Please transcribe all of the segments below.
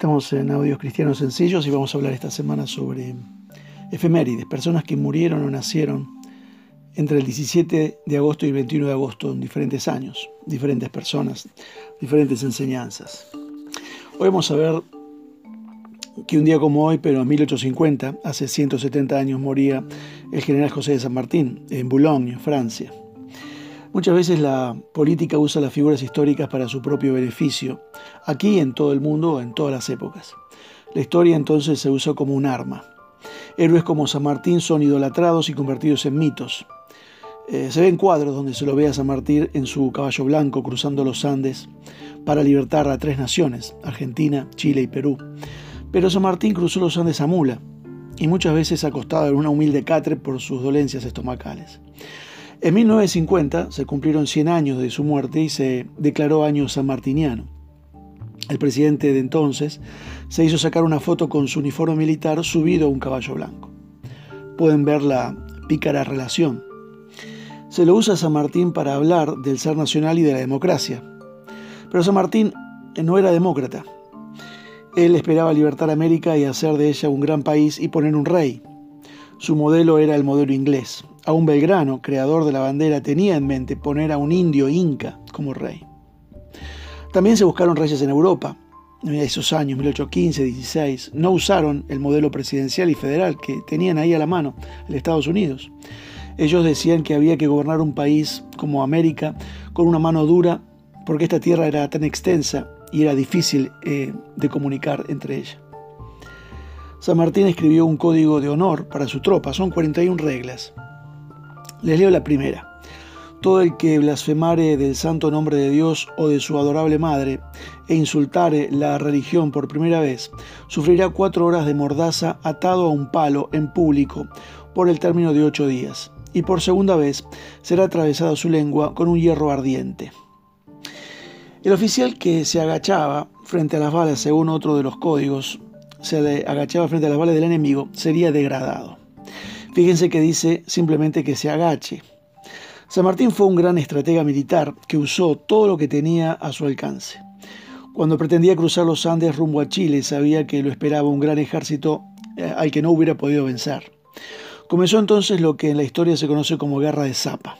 Estamos en Audios Cristianos Sencillos y vamos a hablar esta semana sobre efemérides, personas que murieron o nacieron entre el 17 de agosto y el 21 de agosto en diferentes años, diferentes personas, diferentes enseñanzas. Hoy vamos a ver que un día como hoy, pero en 1850, hace 170 años, moría el general José de San Martín en Boulogne, Francia. Muchas veces la política usa las figuras históricas para su propio beneficio, aquí en todo el mundo, en todas las épocas. La historia entonces se usa como un arma. Héroes como San Martín son idolatrados y convertidos en mitos. Eh, se ven cuadros donde se lo ve a San Martín en su caballo blanco cruzando los Andes para libertar a tres naciones, Argentina, Chile y Perú. Pero San Martín cruzó los Andes a mula y muchas veces acostado en una humilde catre por sus dolencias estomacales. En 1950 se cumplieron 100 años de su muerte y se declaró año sanmartiniano. El presidente de entonces se hizo sacar una foto con su uniforme militar subido a un caballo blanco. Pueden ver la pícara relación. Se lo usa San Martín para hablar del ser nacional y de la democracia. Pero San Martín no era demócrata. Él esperaba libertar América y hacer de ella un gran país y poner un rey. Su modelo era el modelo inglés. Aún Belgrano, creador de la bandera, tenía en mente poner a un indio inca como rey. También se buscaron reyes en Europa. En esos años, 1815, 16, no usaron el modelo presidencial y federal que tenían ahí a la mano, el Estados Unidos. Ellos decían que había que gobernar un país como América con una mano dura porque esta tierra era tan extensa y era difícil eh, de comunicar entre ella. San Martín escribió un código de honor para su tropa, son 41 reglas. Les leo la primera. Todo el que blasfemare del santo nombre de Dios o de su adorable madre e insultare la religión por primera vez, sufrirá cuatro horas de mordaza atado a un palo en público por el término de ocho días, y por segunda vez será atravesada su lengua con un hierro ardiente. El oficial que se agachaba frente a las balas, según otro de los códigos, se agachaba frente a las balas del enemigo, sería degradado. Fíjense que dice simplemente que se agache. San Martín fue un gran estratega militar que usó todo lo que tenía a su alcance. Cuando pretendía cruzar los Andes rumbo a Chile, sabía que lo esperaba un gran ejército eh, al que no hubiera podido vencer. Comenzó entonces lo que en la historia se conoce como Guerra de Zapa,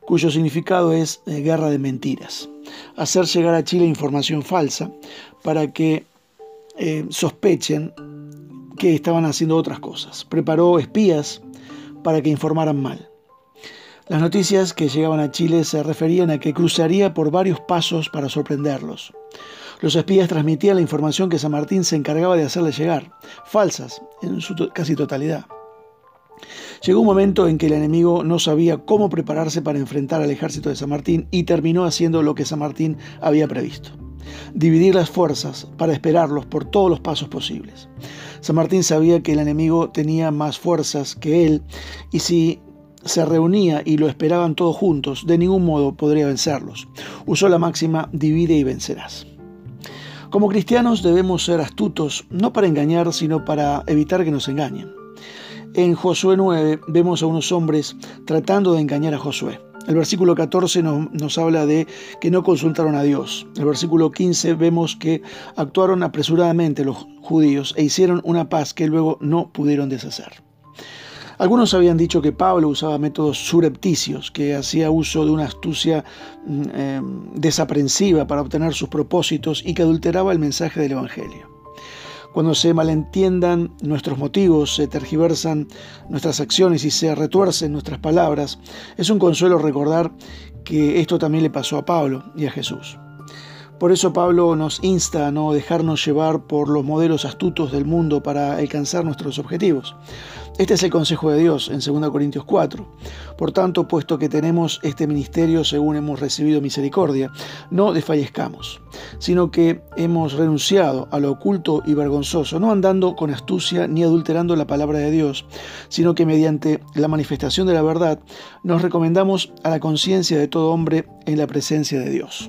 cuyo significado es eh, guerra de mentiras. Hacer llegar a Chile información falsa para que eh, sospechen estaban haciendo otras cosas. Preparó espías para que informaran mal. Las noticias que llegaban a Chile se referían a que cruzaría por varios pasos para sorprenderlos. Los espías transmitían la información que San Martín se encargaba de hacerle llegar, falsas en su casi totalidad. Llegó un momento en que el enemigo no sabía cómo prepararse para enfrentar al ejército de San Martín y terminó haciendo lo que San Martín había previsto dividir las fuerzas para esperarlos por todos los pasos posibles. San Martín sabía que el enemigo tenía más fuerzas que él y si se reunía y lo esperaban todos juntos, de ningún modo podría vencerlos. Usó la máxima divide y vencerás. Como cristianos debemos ser astutos, no para engañar, sino para evitar que nos engañen. En Josué 9 vemos a unos hombres tratando de engañar a Josué. El versículo 14 nos, habla de que no consultaron a Dios. El versículo 15 vemos que actuaron apresuradamente los judíos e hicieron una paz que luego no pudieron deshacer. Algunos habían dicho que Pablo usaba métodos surrepticios, que hacía uso de una astucia mm, em, desaprensiva para obtener sus propósitos y que adulteraba el mensaje del Evangelio. Cuando se malentiendan nuestros motivos, se tergiversan nuestras acciones y se retuercen nuestras palabras, es un consuelo recordar que esto también le pasó a Pablo y a Jesús. Por eso Pablo nos insta a no dejarnos llevar por los modelos astutos del mundo para alcanzar nuestros objetivos. Este es el consejo de Dios en 2 Corintios 4. Por tanto, puesto que tenemos este ministerio según hemos recibido misericordia, no desfallezcamos, sino que hemos renunciado a lo oculto y vergonzoso, no andando con astucia ni adulterando la palabra de Dios, sino que mediante la manifestación de la verdad nos recomendamos a la conciencia de todo hombre en la presencia de Dios.